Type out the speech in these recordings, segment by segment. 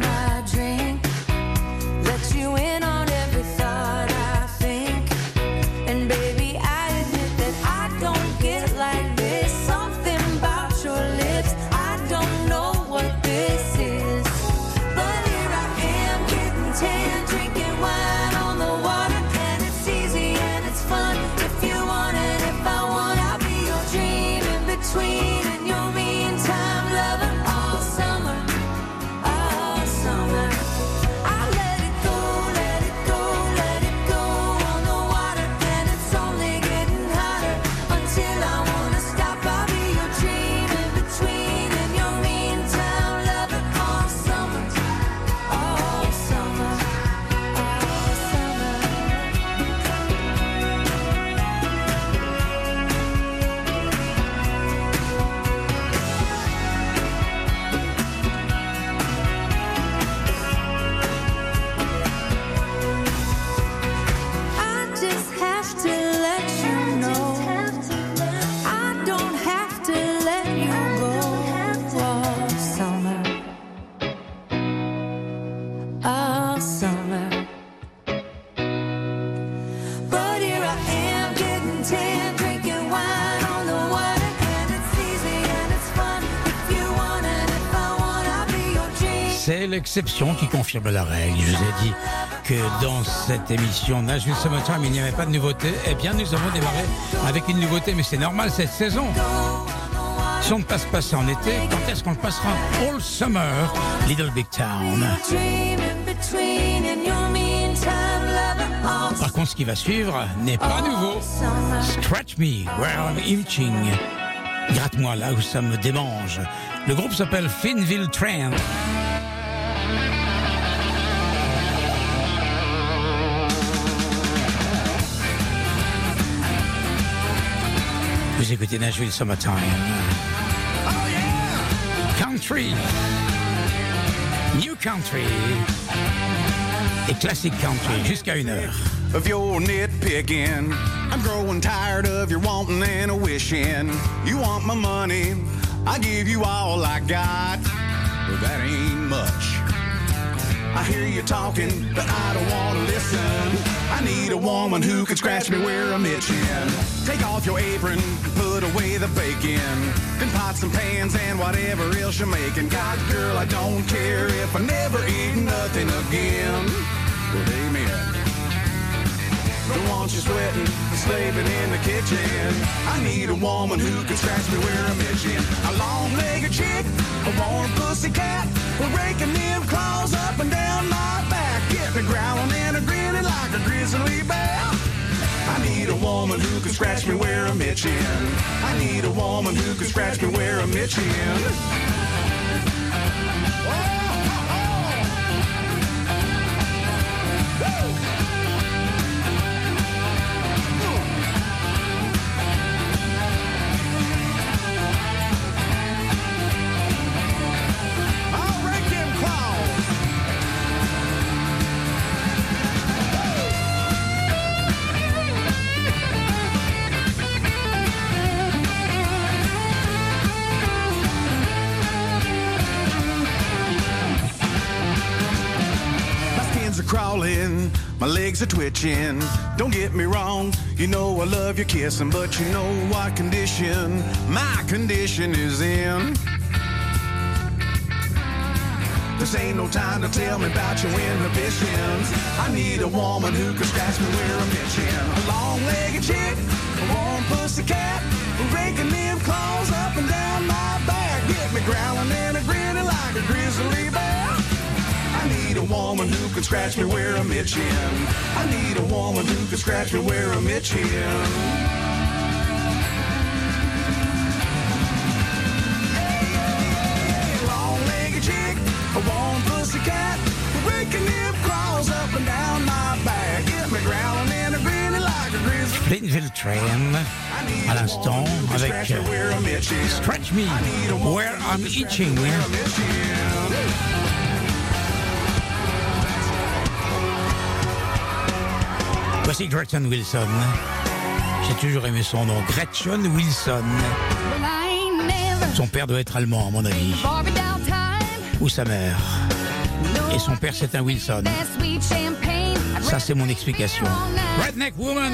My drink, let you in on l'exception qui confirme la règle. Je vous ai dit que dans cette émission Nashville Summertime, il n'y avait pas de nouveauté. Eh bien, nous avons démarré avec une nouveauté, mais c'est normal cette saison. Si on ne passe pas ça en été, quand est-ce qu'on le passera? All Summer, Little Big Town. Par contre, ce qui va suivre n'est pas nouveau. Scratch Me, Where I'm Itching. Gratte-moi là où ça me démange. Le groupe s'appelle Finville Train. Vous écoutez Nashville Summertime. Country. New Country. Et Classic Country jusqu'à une heure. of your nitpicking. I'm growing tired of your wanting and wishing. You want my money, I give you all I got, but that ain't much. I hear you talking, but I don't want to listen. I need a woman who can scratch me where I'm itching. Take off your apron, put away the bacon. Then pots and pans and whatever else you're making. God, girl, I don't care if I never eat nothing again. Well, amen. Don't want you sweating, slaving in the kitchen. I need a woman who can scratch me where I'm itching. A long-legged chick, a warm pussy cat. We're raking them claws up and down my back. Get me growling and a grinning like a grizzly bear. I need a woman who can scratch me where I'm itching. I need a woman who can scratch me where I'm itching. My legs are twitching. Don't get me wrong, you know I love your kissing, but you know what condition my condition is in. This ain't no time to tell me about your inhibitions. I need a woman who can scratch me where I'm itching. A long-legged chick, a warm pussy cat, raking them claws up and down my back. Get me growling and a grinning like a grizzly bear. I need a woman who can scratch me where I'm itching. I need a woman who can scratch me where I'm itching. Long-legged chick, a warm pussy cat, raking them claws up and down my back. Get me growling and a grinning like a grizzly Flynnville Train, à l'instant, avec Scratch Me, uh, Where I'm Itching. Voici Gretchen Wilson. J'ai toujours aimé son nom, Gretchen Wilson. Son père doit être allemand, à mon avis, ou sa mère. Et son père, c'est un Wilson. Ça, c'est mon explication. Redneck Woman.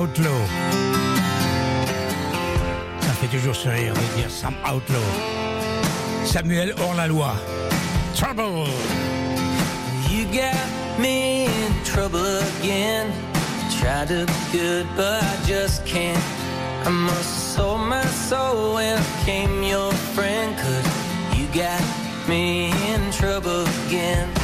Outlaw. Ça fait toujours sourire de dire Sam Outlaw. Samuel Hors-la-Loi. Trouble. You got me in trouble again. Try to be good, but I just can't. I must sold my soul when I became your friend. Cause you got me in trouble again.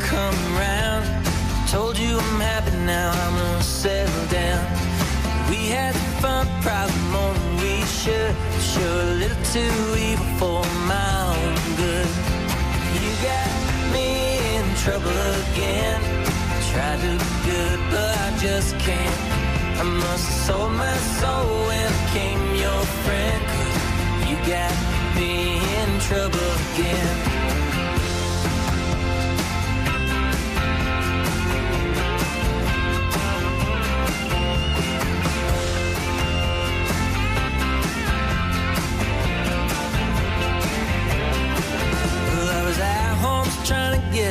come around. Told you I'm happy now, I'm gonna settle down. We had fun, probably more than we should. Sure, a little too evil for my own good. You got me in trouble again. Tried to be good, but I just can't. I must have sold my soul when I became your friend. Cause you got me in trouble again.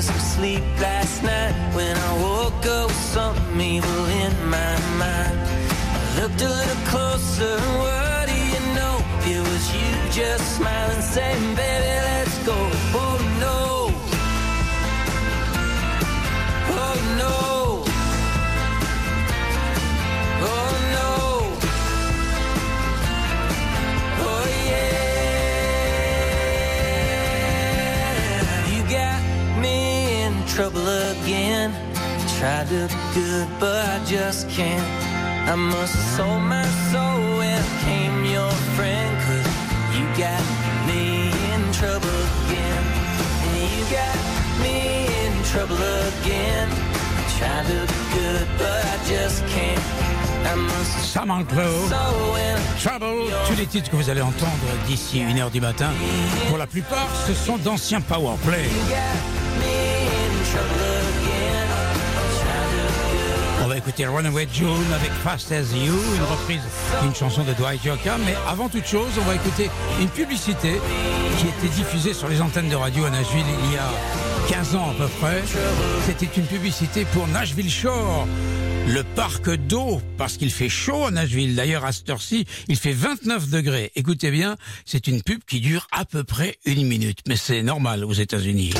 Get some sleep last night when I woke up with something evil in my mind. I looked a little closer, and what do you know? It was you just smiling, saying, "Baby, let's go." Trouble again. Tried to be good, but I just can't. I must have sold my soul I became your friend? Cause you got me in trouble again. And you got me in trouble again. Tried to be good, but I just can't. I Samantha I Trouble, tous les titres que vous allez entendre d'ici 1h du matin, pour la plupart, ce sont d'anciens powerplay. On va écouter Runaway June avec Fast As You, une reprise d'une chanson de Dwight Yoakam. Mais avant toute chose, on va écouter une publicité qui était diffusée sur les antennes de radio à Nashville il y a 15 ans à peu près. C'était une publicité pour Nashville Shore. Le parc d'eau, parce qu'il fait chaud à Nashville. D'ailleurs, à cette heure-ci, il fait 29 degrés. Écoutez bien, c'est une pub qui dure à peu près une minute. Mais c'est normal aux États-Unis.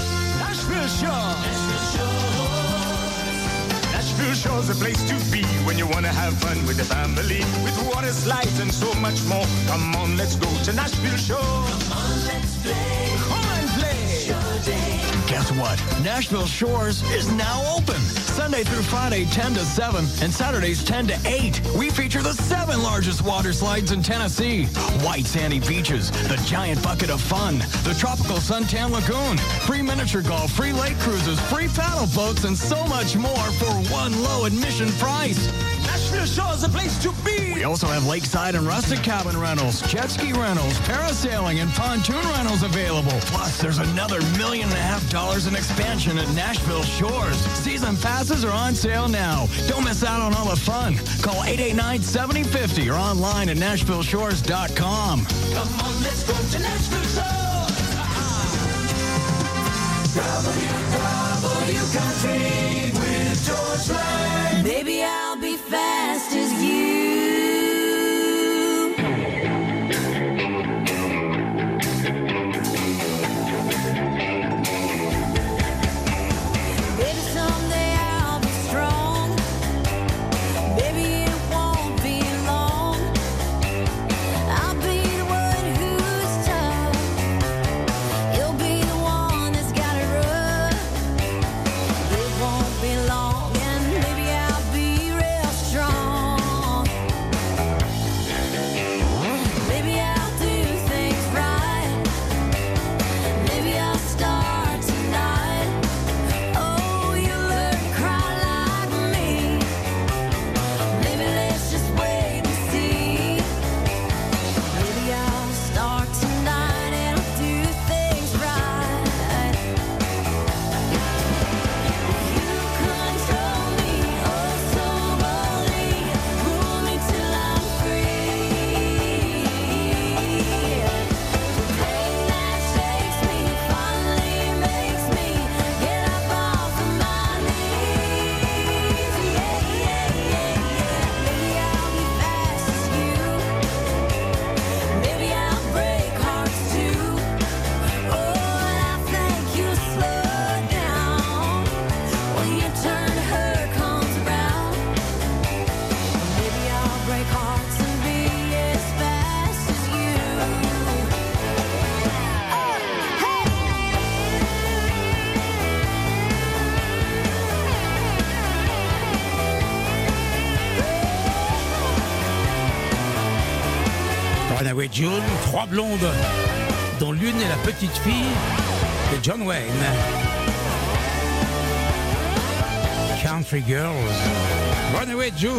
Shore's a place to be when you want to have fun with the family. With water slides and so much more. Come on, let's go to Nashville Shore. Come on, let's play. Come and play. Guess what? Nashville Shores is now open. Sunday through Friday, 10 to 7, and Saturdays, 10 to 8. We feature the seven largest water slides in Tennessee. White sandy beaches, the giant bucket of fun, the tropical suntan lagoon, free miniature golf, free lake cruises, free paddle boats, and so much more for one low admission price. Nashville Shore's a place to be. We also have lakeside and rustic cabin rentals, jet ski rentals, parasailing, and pontoon rentals available. Plus, there's another million and a half dollars in expansion at Nashville Shores. Season passes are on sale now. Don't miss out on all the fun. Call 889-7050 or online at nashvilleshores.com. Come on, let's go to Nashville Shore. W Country with George Lang. Baby, I'll be fast June, trois blondes, dont l'une est la petite fille de John Wayne. Country Girls, Runaway June.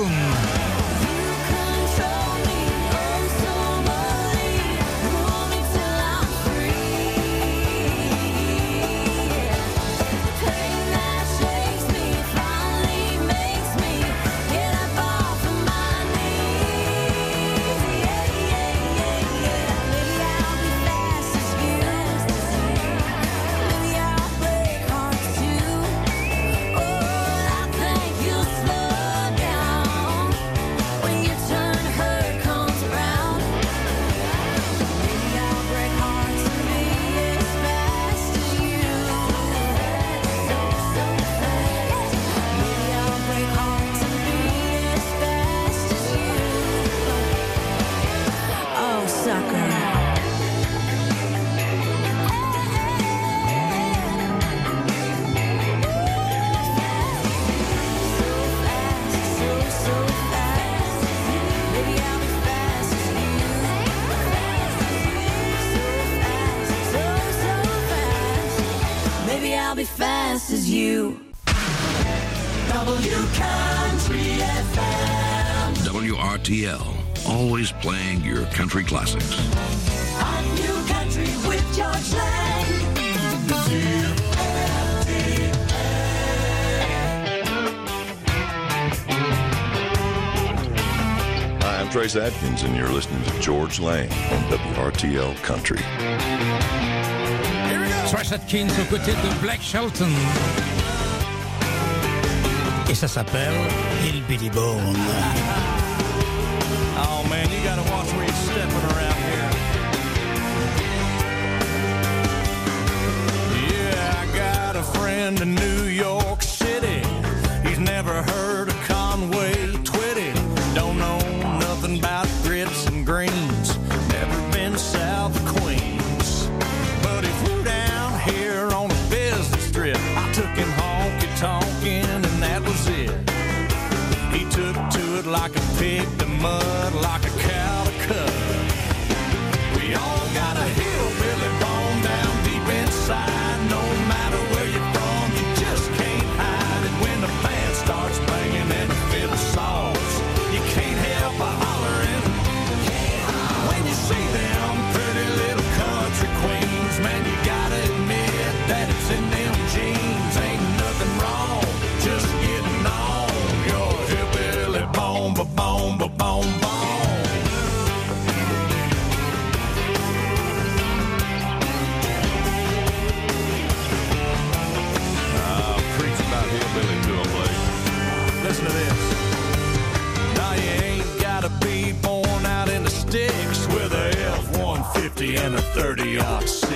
WRTL, always playing your country classics. On New Country with George Lang. Hi, I'm Trace Adkins, and you're listening to George Lang on WRTL Country. Here we go. Trace Adkins aux côtés de Blake Shelton. Et ça s'appelle Hillbilly Bone. Oh man, you gotta watch where you're stepping around here. Yeah, I got a friend in New York City. He's never heard of Conway Twitty. Don't know nothing about grits and greens. Never been south of Queens. But he flew down here on a business trip. I took him honky tonkin', and that was it. He took to it like a pig mud like a cow. 30 ox.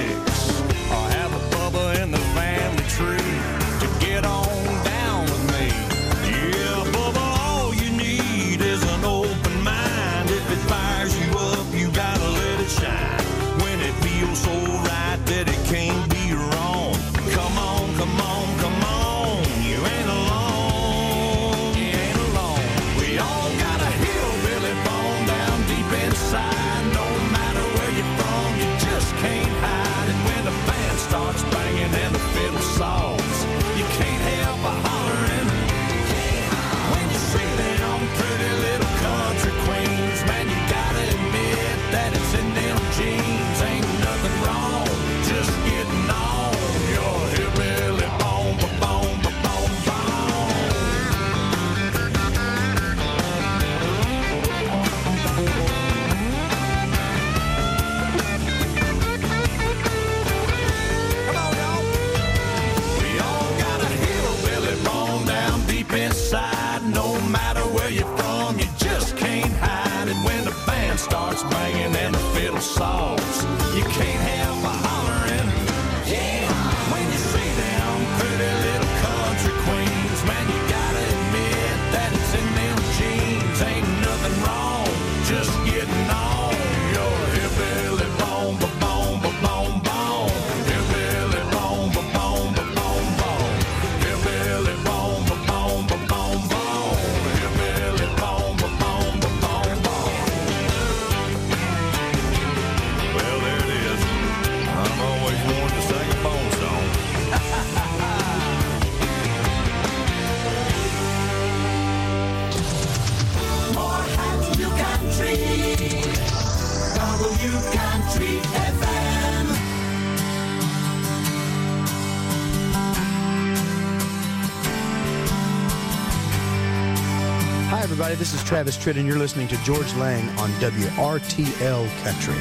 Everybody. This is Travis Tritt, and you're listening to George Lang on WRTL Country.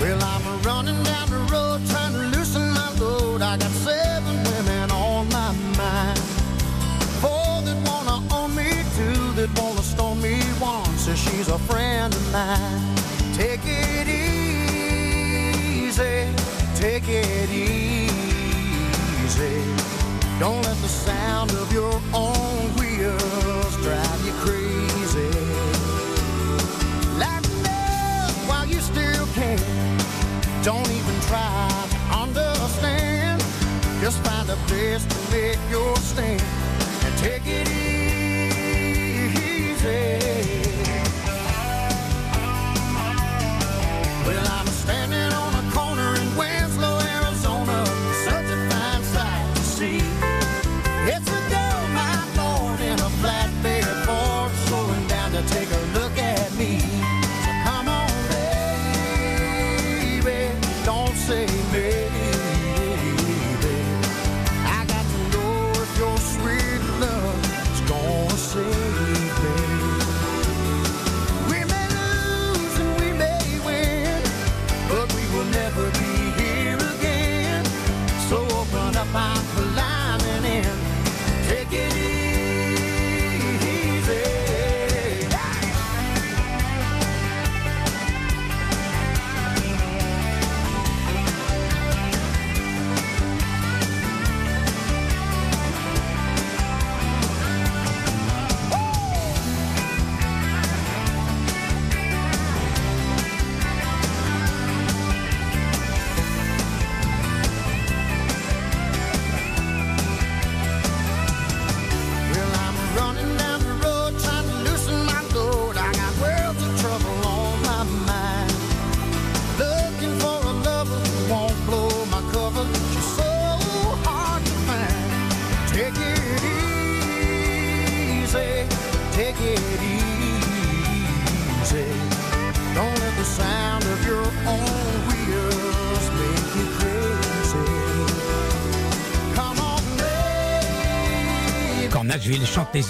Well, I'm running down the road trying to loosen my load. I got seven women on my mind. Four that wanna own me, two that wanna stone me, one says she's a friend of mine. Take it easy, take it easy. Don't let the sound of your own wheels drive you crazy. Lighten up while you still can. Don't even try to understand. Just find a place to make your stand and take it easy.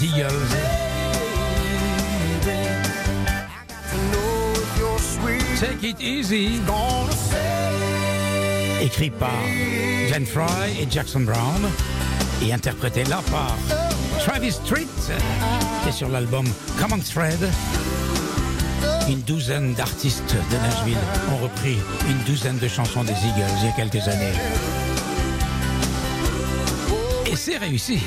Les Eagles. Take it easy. Écrit par Glenn Fry et Jackson Brown et interprété là par Travis Street, qui est sur l'album Common Thread. Une douzaine d'artistes de Nashville ont repris une douzaine de chansons des Eagles il y a quelques années. Et c'est réussi.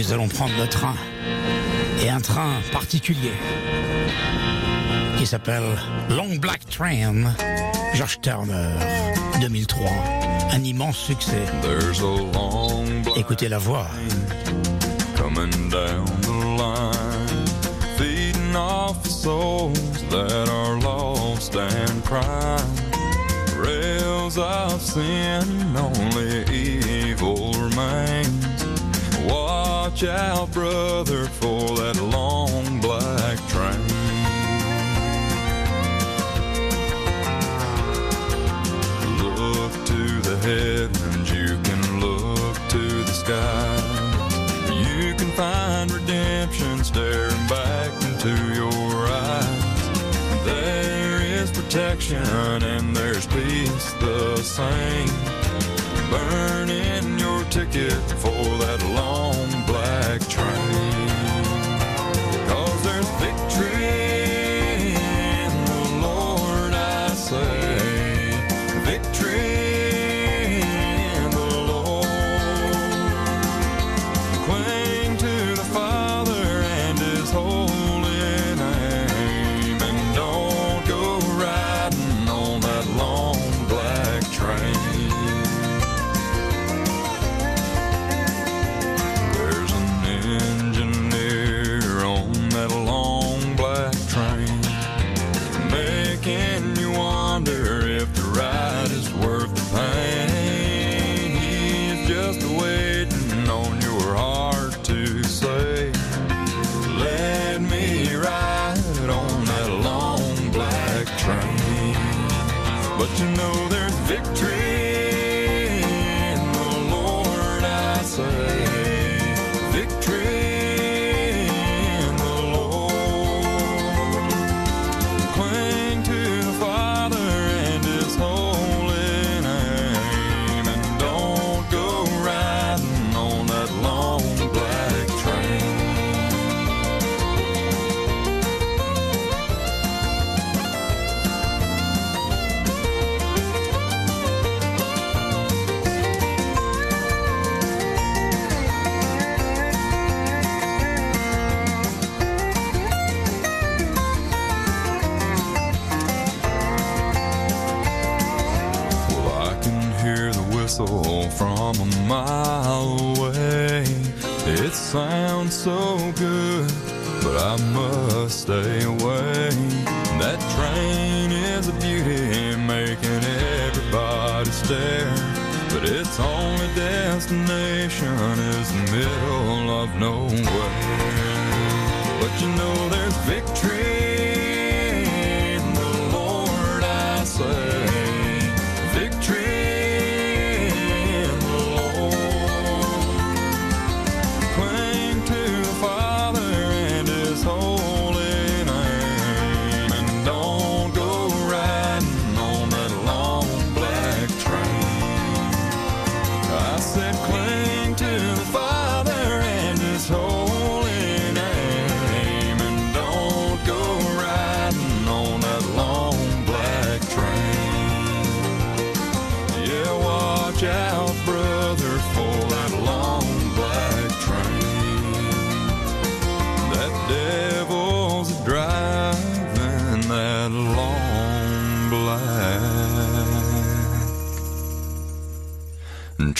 Nous allons prendre le train. Et un train particulier qui s'appelle Long Black Train, George Turner, 2003. Un immense succès. There's a long black Écoutez la voix. coming down the line, feeding off the souls that are lost and crying. Rails of sin, only evil Watch out, brother, for that long black train. Look to the heavens, you can look to the skies. You can find redemption staring back into your eyes. There is protection and there's peace the same. Burning your ticket for that long black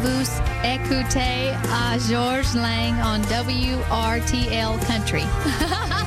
vous écoutez à George Lang on WRTL Country.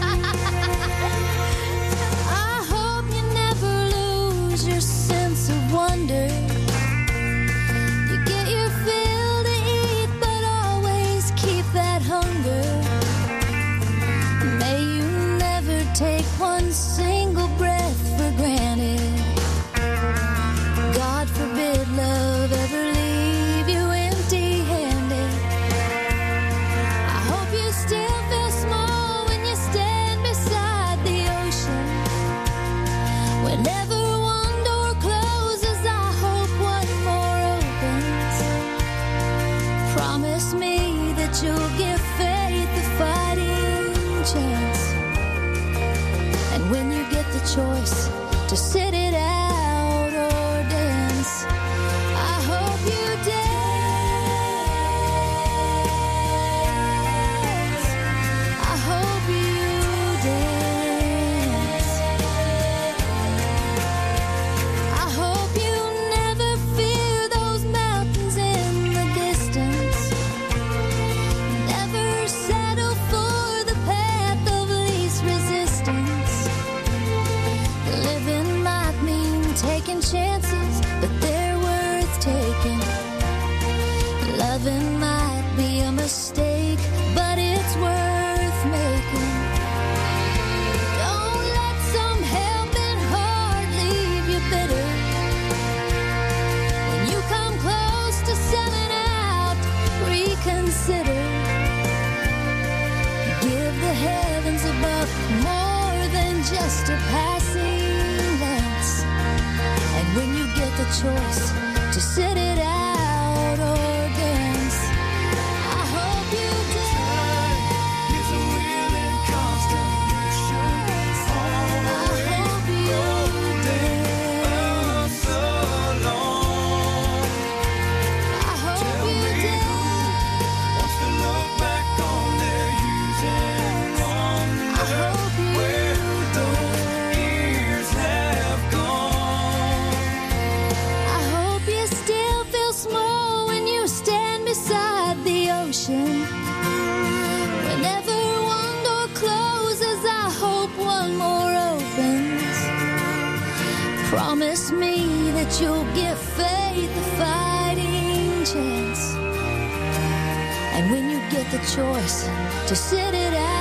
And when you get the choice to sit it out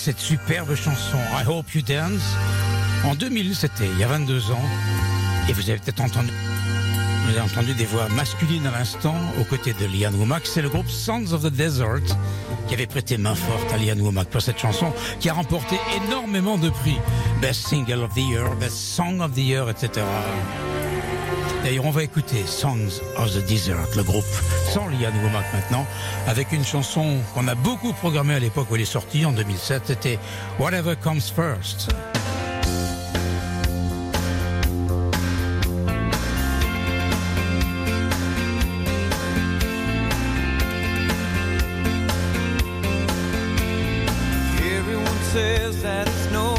cette superbe chanson I Hope You Dance. En 2000, c'était il y a 22 ans. Et vous avez peut-être entendu, vous avez entendu des voix masculines à l'instant aux côtés de Liane Womack. C'est le groupe Sons of the Desert qui avait prêté main forte à Liane Womack pour cette chanson qui a remporté énormément de prix. Best Single of the Year, Best Song of the Year, etc. D'ailleurs, on va écouter Songs of the Desert, le groupe sans Liane Womack maintenant, avec une chanson qu'on a beaucoup programmée à l'époque où elle est sortie, en 2007, c'était Whatever Comes First. Says that it's no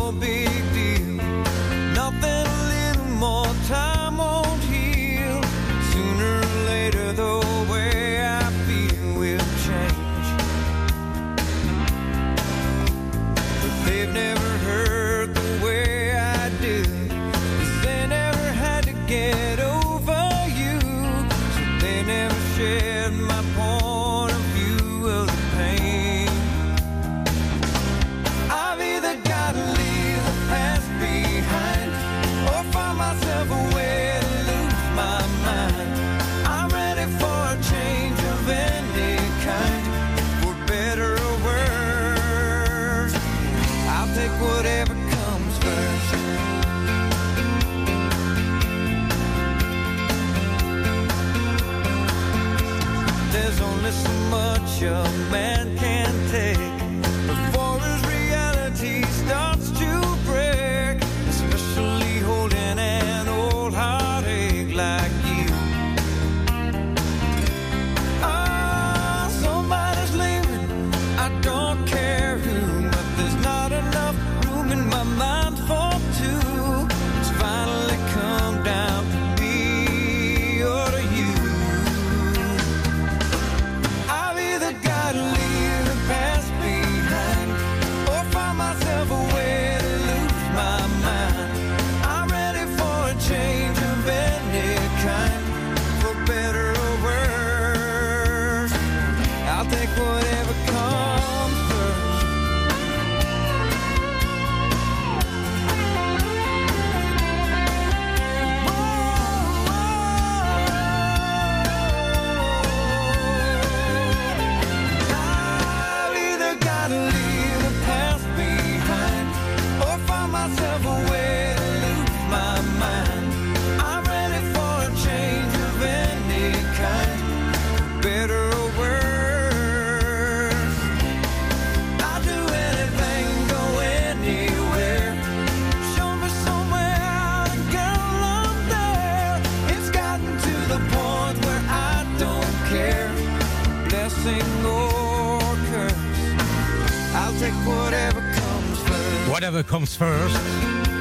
first,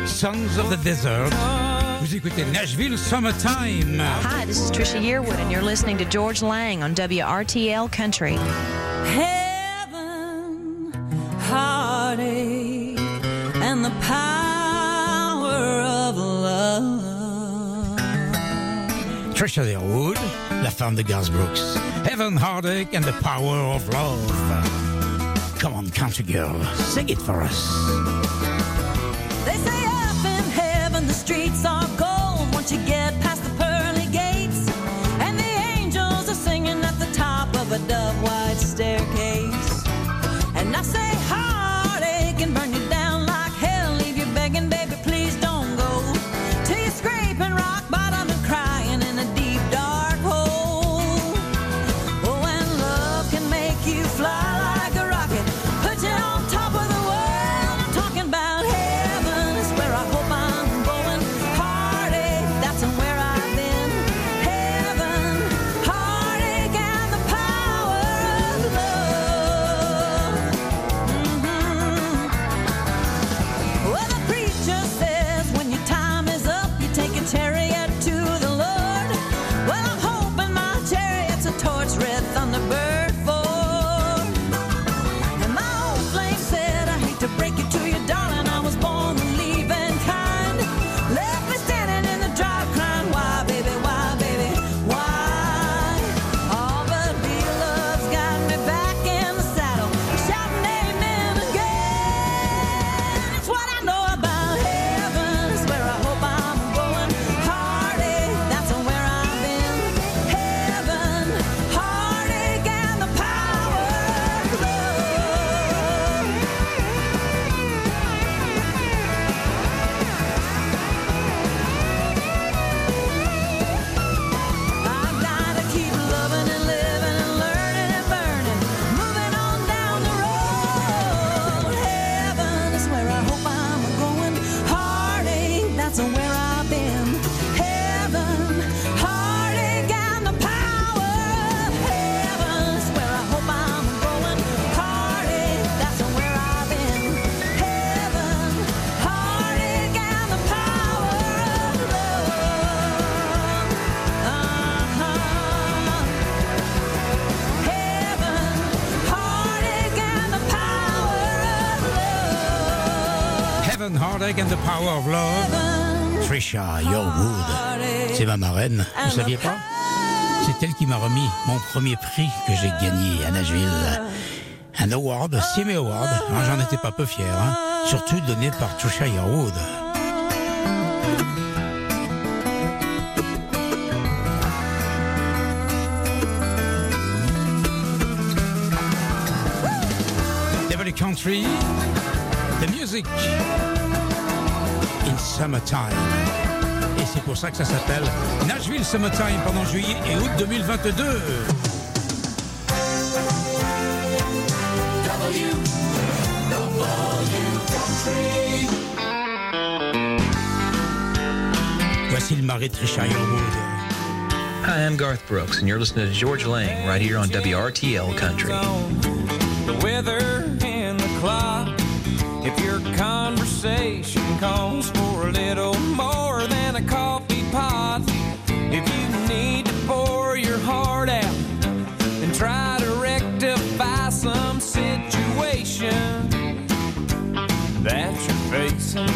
Sons of the Desert. Vous écoutez Nashville Summertime. Hi, this is Trisha Yearwood, and you're listening to George Lang on WRTL Country. Heaven, heartache, and the power of love. Trisha Yearwood, la femme de Garth Brooks. Heaven, Heartache and the Power of Love. Come on, country girl, sing it for us. Streets Power of Love. Trisha Yearwood, c'est ma marraine, vous saviez pas? C'est elle qui m'a remis mon premier prix que j'ai gagné à Nashville. Un award, CMA Award. Ah, J'en étais pas peu fier, hein. surtout donné par Trisha. Devil Country, the music summertime. Et c'est pour ça que ça s'appelle Nashville Summertime pendant juillet et août 2022. Voici le mari de Trisha Yearwood. Hi, I'm Garth Brooks, and you're listening to George Lang right here on WRTL Country. the weather and the clock. If your conversation calls for a little more than a coffee pot, if you need to pour your heart out and try to rectify some situation that you're facing,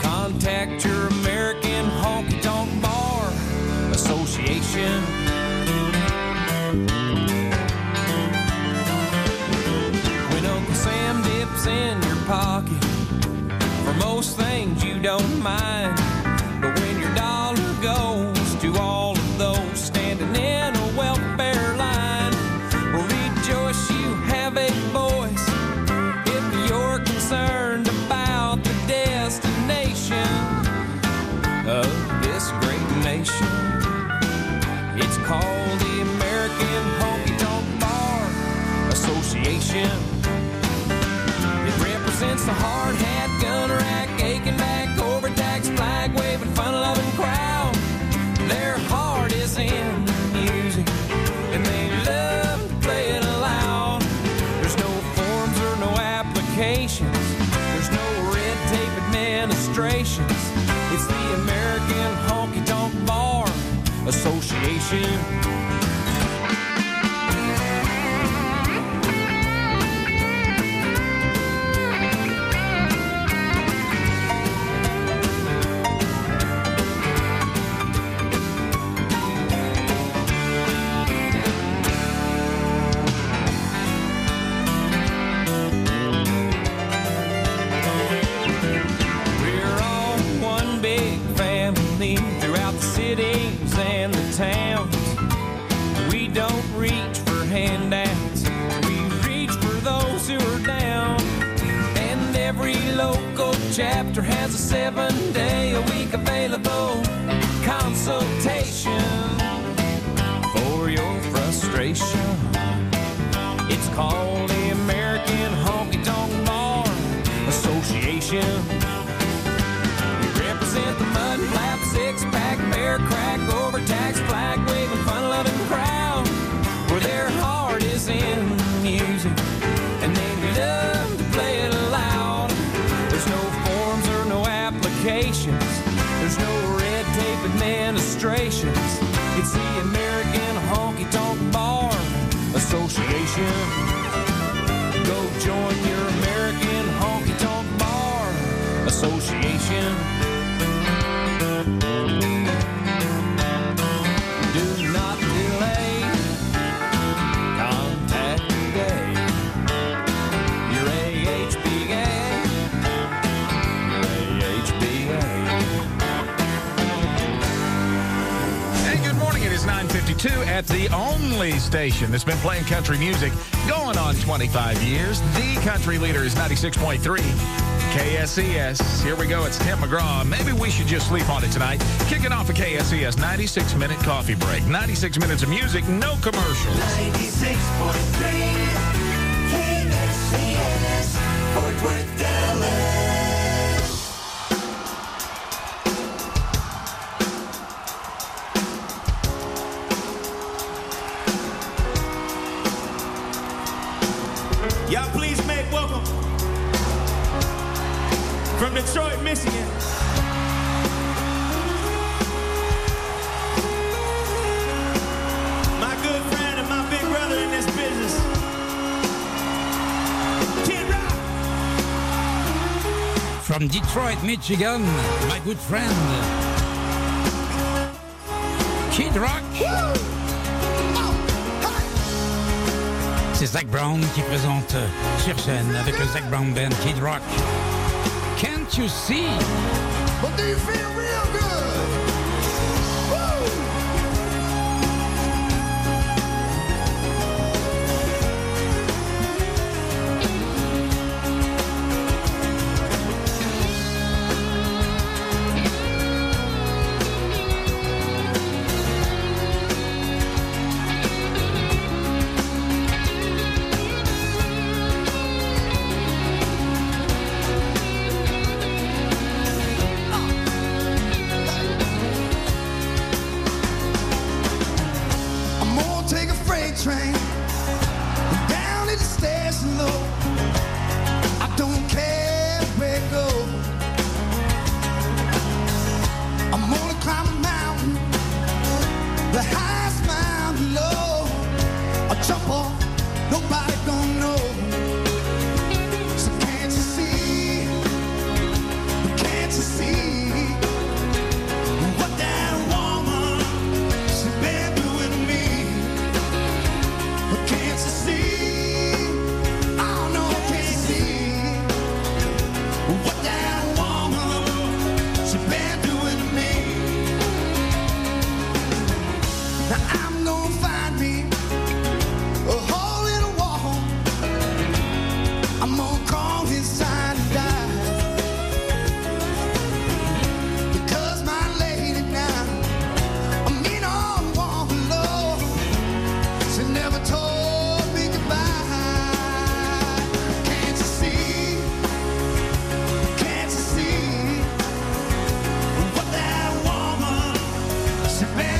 contact your American Honky Tonk Bar Association. But when your dollar goes to all of those standing in a welfare line, rejoice you have a voice if you're concerned about the destination of this great nation. It's called the American Honky Tonk Bar Association. It represents the hard Association. Chapter has a seven day a week available consultation for your frustration. It's called the American Honky Tonk Bar Association. There's no red tape administrations. It's the American Honky Tonk Bar Association. Only station that's been playing country music going on 25 years. The country leader is 96.3 KSCS. Here we go. It's Tim McGraw. Maybe we should just sleep on it tonight. Kicking off a KSCS 96 minute coffee break. 96 minutes of music, no commercials. 96.3 KSCS Fort Worth, Dallas. Detroit, Michigan. My good friend and my big brother in this business. From Detroit, Michigan, my good friend. Kid Rock. C'est Zach Brown qui présente euh, sur scène avec le Zach Brown Band Kid Rock. Can't you see? But do you feel? Sebastian.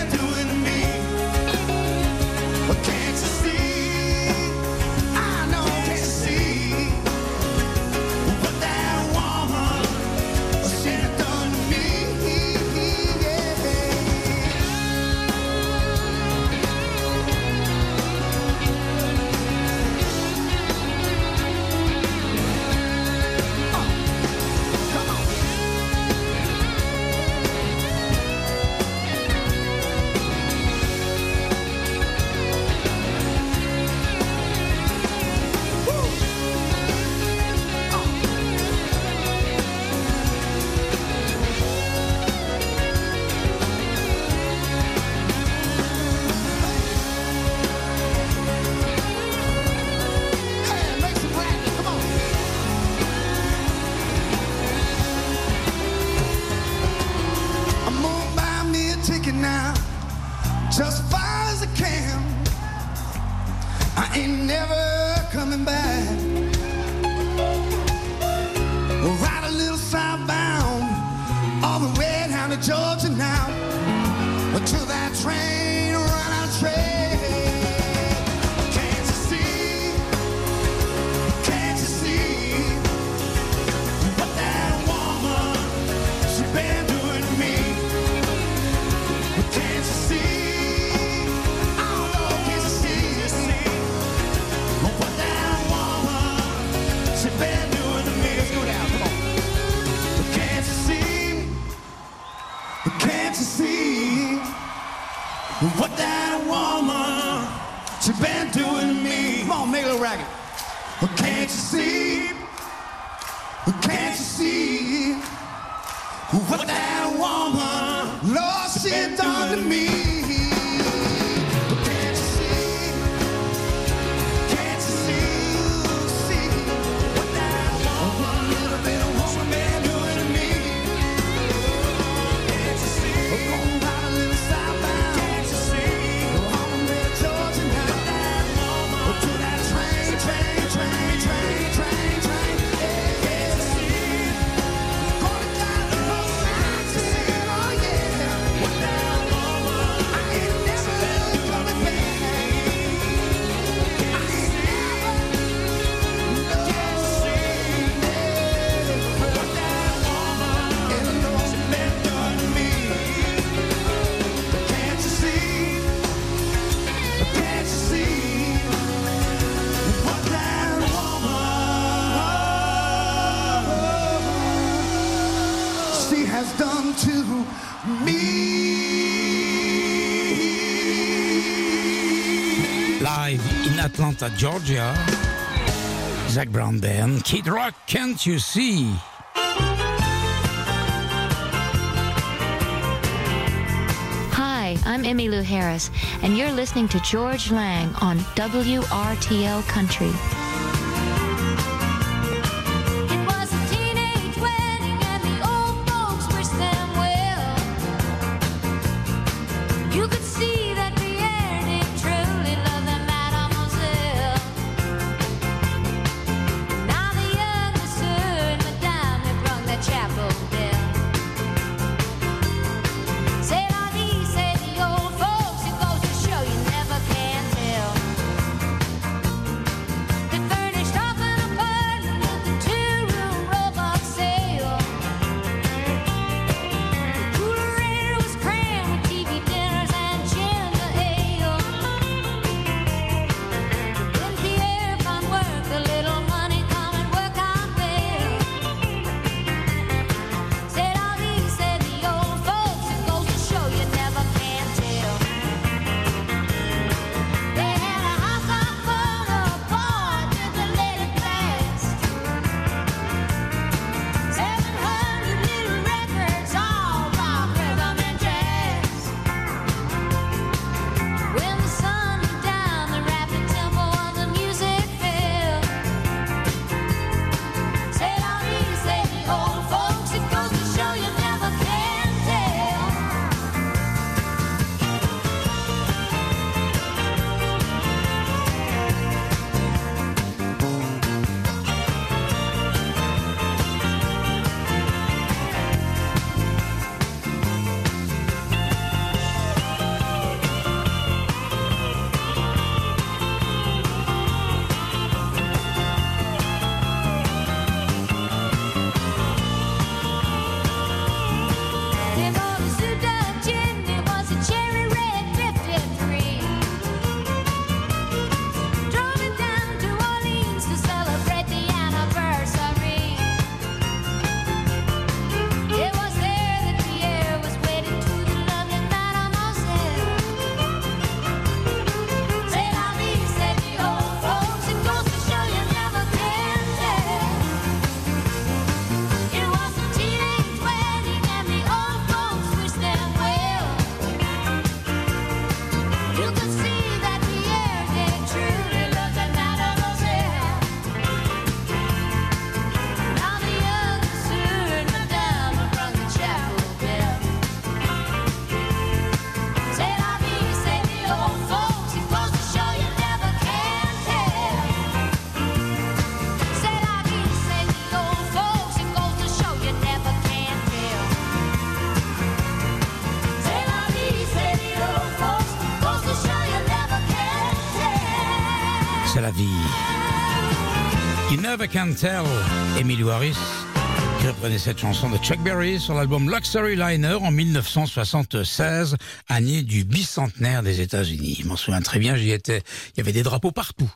What that woman, she been doing to me. Come on, make a ragged. But Can't you see? Can't you see? What that woman, Lord, she done to me. Atlanta, Georgia. Zac Brown Band, Kid Rock, Can't You See? Hi, I'm Emmylou Harris, and you're listening to George Lang on WRTL Country. I Can Tell, Emily Harris, qui reprenait cette chanson de Chuck Berry sur l'album Luxury Liner en 1976, année du bicentenaire des États-Unis. Je m'en souviens très bien, j'y étais. Il y avait des drapeaux partout.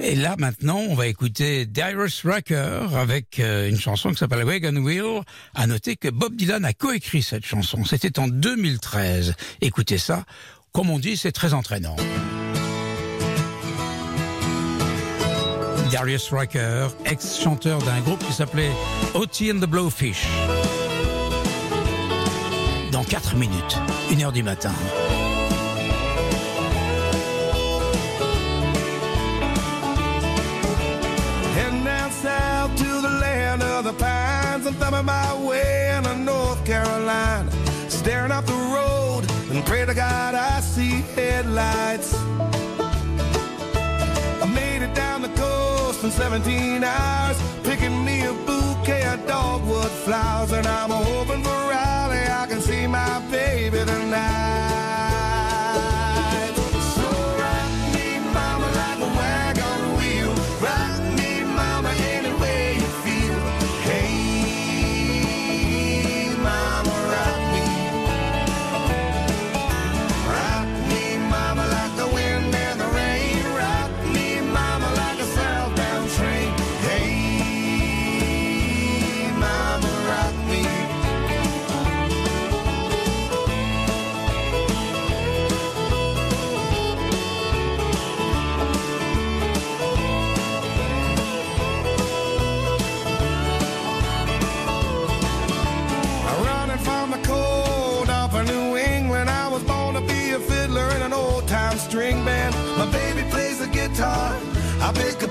Et là, maintenant, on va écouter Darius Rucker avec euh, une chanson qui s'appelle Wagon Wheel. À noter que Bob Dylan a coécrit cette chanson. C'était en 2013. Écoutez ça. Comme on dit, c'est très entraînant. Darius Rucker, ex-chanteur d'un groupe qui s'appelait Otis and the Blowfish. Dans 4 minutes, 1h du matin. thumbing my way into North Carolina, staring up the road and pray to God I see headlights. and 17 hours, picking me a bouquet of dogwood flowers. And I'm hoping for Raleigh I can see my baby tonight.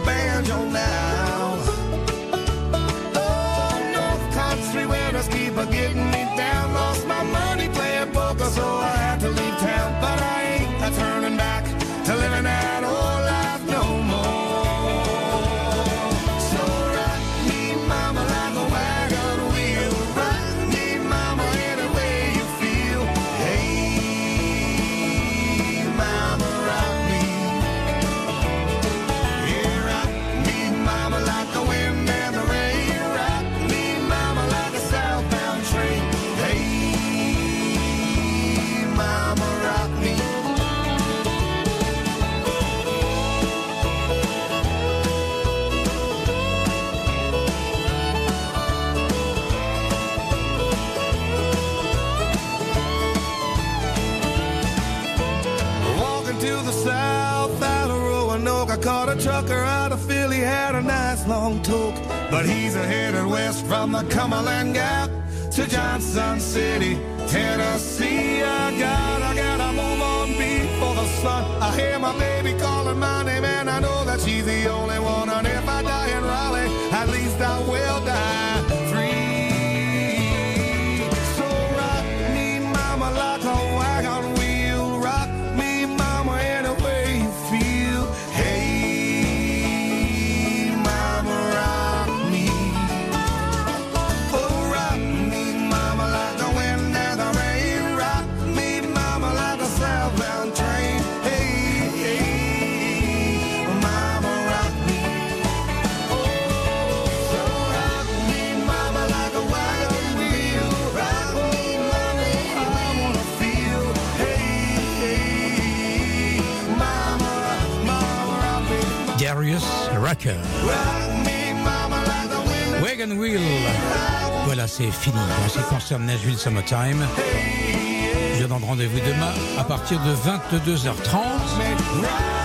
banjo from the Cumberland Gap to Johnson City, Tennessee. I gotta, gotta move on before the sun. I hear my baby calling my name, and I know that she's the only one. And if I die in Raleigh, at least I will. Wagon Wheel. Voilà, c'est fini. En ce qui concerne Nashville Summertime, je donne rendez-vous demain à partir de 22h30.